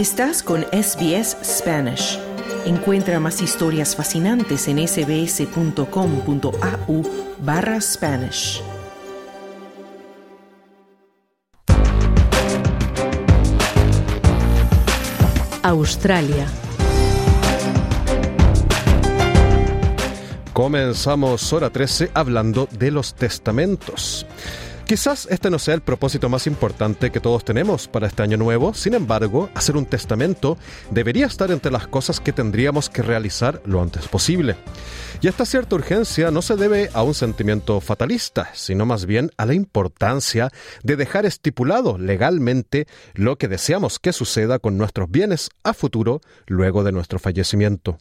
Estás con SBS Spanish. Encuentra más historias fascinantes en sbs.com.au barra Spanish. Australia. Comenzamos hora 13 hablando de los testamentos. Quizás este no sea el propósito más importante que todos tenemos para este año nuevo, sin embargo, hacer un testamento debería estar entre las cosas que tendríamos que realizar lo antes posible. Y esta cierta urgencia no se debe a un sentimiento fatalista, sino más bien a la importancia de dejar estipulado legalmente lo que deseamos que suceda con nuestros bienes a futuro luego de nuestro fallecimiento.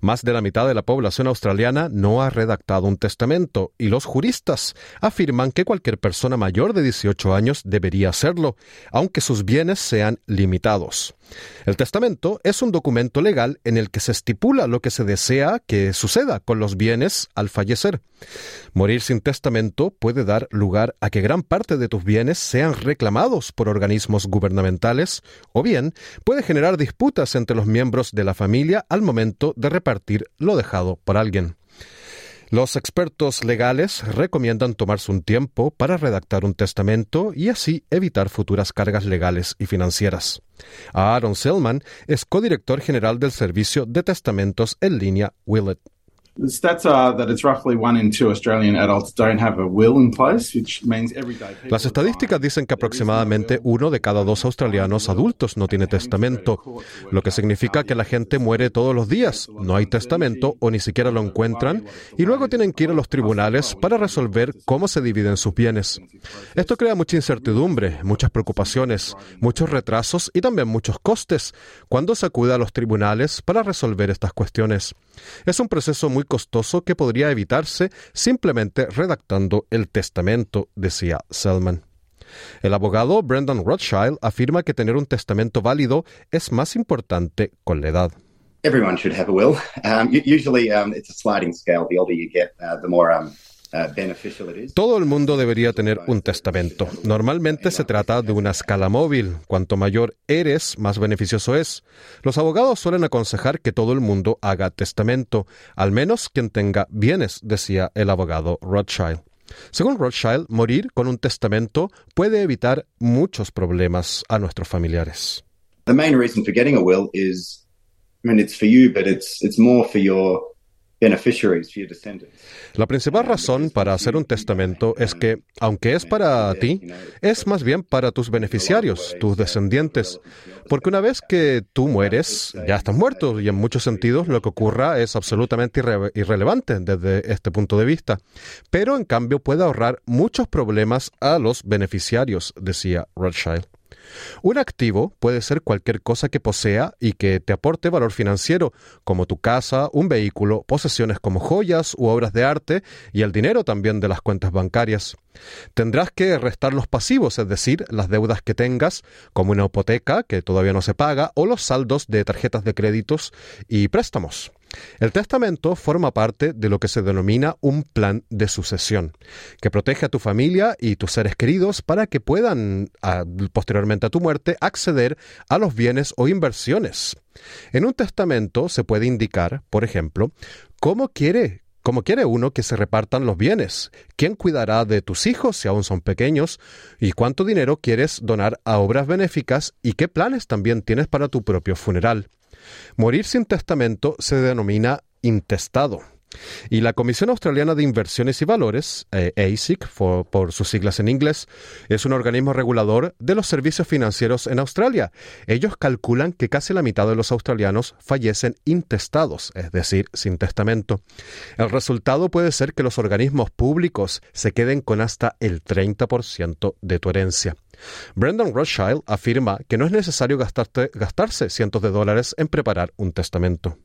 Más de la mitad de la población australiana no ha redactado un testamento y los juristas afirman que cualquier persona mayor de 18 años debería hacerlo, aunque sus bienes sean limitados. El testamento es un documento legal en el que se estipula lo que se desea que suceda con los bienes al fallecer. Morir sin testamento puede dar lugar a que gran parte de tus bienes sean reclamados por organismos gubernamentales o bien puede generar disputas entre los miembros de la familia al momento de repartir lo dejado por alguien. Los expertos legales recomiendan tomarse un tiempo para redactar un testamento y así evitar futuras cargas legales y financieras. Aaron Selman es codirector general del servicio de testamentos en línea Las estadísticas dicen que aproximadamente uno de cada dos australianos adultos no tiene testamento, lo que significa que la gente muere todos los días, no hay testamento o ni siquiera lo encuentran y luego tienen que ir a los tribunales para resolver cómo se dividen sus bienes. Esto crea mucha incertidumbre, muchas preocupaciones, muchos retrasos y también muchos costes cuando se acude a los tribunales para resolver estas cuestiones. Es un proceso muy costoso que podría evitarse simplemente redactando el testamento, decía Selman. El abogado Brendan Rothschild afirma que tener un testamento válido es más importante con la edad. Everyone should have a will. Um, usually, um, it's a sliding scale. The older you get, uh, the more um, todo el mundo debería tener un testamento. Normalmente se trata de una escala móvil. Cuanto mayor eres, más beneficioso es. Los abogados suelen aconsejar que todo el mundo haga testamento, al menos quien tenga bienes, decía el abogado Rothschild. Según Rothschild, morir con un testamento puede evitar muchos problemas a nuestros familiares. The main reason for getting a will is, I mean, it's for you, but it's it's more for your la principal razón para hacer un testamento es que, aunque es para ti, es más bien para tus beneficiarios, tus descendientes, porque una vez que tú mueres, ya estás muerto y en muchos sentidos lo que ocurra es absolutamente irrelevante desde este punto de vista, pero en cambio puede ahorrar muchos problemas a los beneficiarios, decía Rothschild. Un activo puede ser cualquier cosa que posea y que te aporte valor financiero, como tu casa, un vehículo, posesiones como joyas u obras de arte y el dinero también de las cuentas bancarias. Tendrás que restar los pasivos, es decir, las deudas que tengas, como una hipoteca que todavía no se paga, o los saldos de tarjetas de créditos y préstamos. El testamento forma parte de lo que se denomina un plan de sucesión, que protege a tu familia y tus seres queridos para que puedan, posteriormente a tu muerte, acceder a los bienes o inversiones. En un testamento se puede indicar, por ejemplo, cómo quiere cómo quiere uno que se repartan los bienes, quién cuidará de tus hijos si aún son pequeños, y cuánto dinero quieres donar a obras benéficas y qué planes también tienes para tu propio funeral. Morir sin testamento se denomina intestado. Y la Comisión Australiana de Inversiones y Valores, eh, ASIC por, sus siglas en inglés, es un organismo regulador de los servicios financieros en Australia. Ellos calculan que casi la mitad de los australianos fallecen intestados, es decir, sin testamento. El resultado puede ser que los organismos públicos se queden con hasta el 30% de tu herencia. Brendan Rothschild afirma que no es necesario gastarse cientos de dólares en preparar un testamento.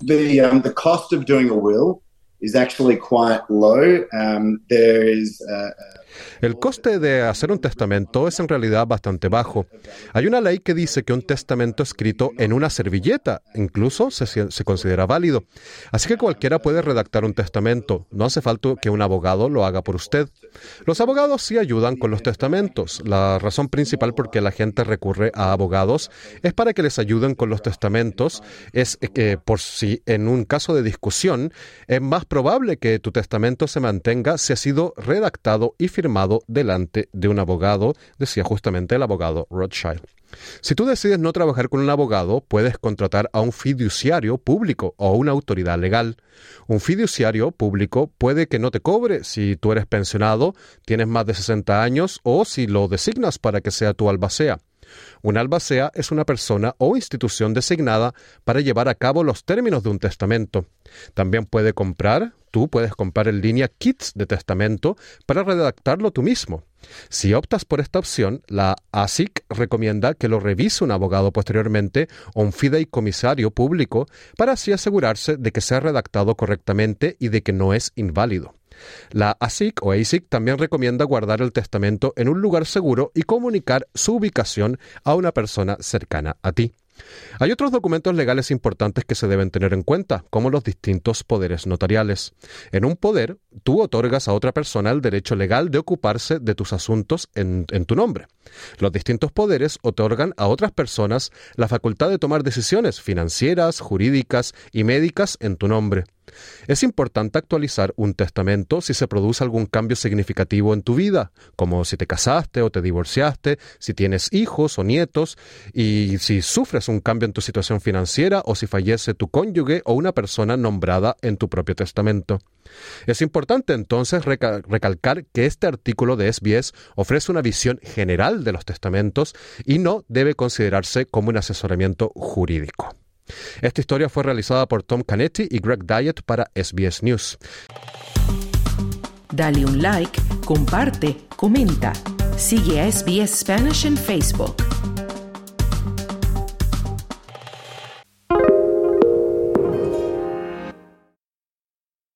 Um, the cost of doing a will is actually quite low. Um, there is uh, El coste de hacer un testamento es en realidad bastante bajo. Hay una ley que dice que un testamento escrito en una servilleta incluso se, considera válido. Así que cualquiera puede redactar un testamento. No hace falta que un abogado lo haga por usted. Los abogados sí ayudan con los testamentos. La razón principal por que la gente recurre a abogados es para que les ayuden con los testamentos. Es que por si en un caso de discusión es más probable que tu testamento se mantenga si ha sido redactado y firmado delante de un abogado, decía justamente el abogado Rothschild. Si tú decides no trabajar con un abogado, puedes contratar a un fiduciario público o una autoridad legal. Un fiduciario público puede que no te cobre si tú eres pensionado, tienes más de 60 años o si lo designas para que sea tu albacea. Un albacea es una persona o institución designada para llevar a cabo los términos de un testamento. También puede comprar, tú puedes comprar en línea kits de testamento para redactarlo tú mismo. Si optas por esta opción, la ASIC recomienda que lo revise un abogado posteriormente o un fideicomisario público para así asegurarse de que sea redactado correctamente y de que no es inválido. La ASIC o ASIC también recomienda guardar el testamento en un lugar seguro y comunicar su ubicación a una persona cercana a ti. Hay otros documentos legales importantes que se deben tener en cuenta, como los distintos poderes notariales. En un poder, tú otorgas a otra persona el derecho legal de ocuparse de tus asuntos en, tu nombre. Los distintos poderes otorgan a otras personas la facultad de tomar decisiones financieras, jurídicas y médicas en tu nombre. Es importante actualizar un testamento si se produce algún cambio significativo en tu vida, como si te casaste o te divorciaste, si tienes hijos o nietos, y si sufres un cambio en tu situación financiera o si fallece tu cónyuge o una persona nombrada en tu propio testamento. Es importante entonces recalcar que este artículo de SBS ofrece una visión general de los testamentos y no debe considerarse como un asesoramiento jurídico. Esta historia fue realizada por Tom Canetti y Greg Diet para SBS News. Dale un like, comparte, comenta. Sigue a SBS Spanish en Facebook.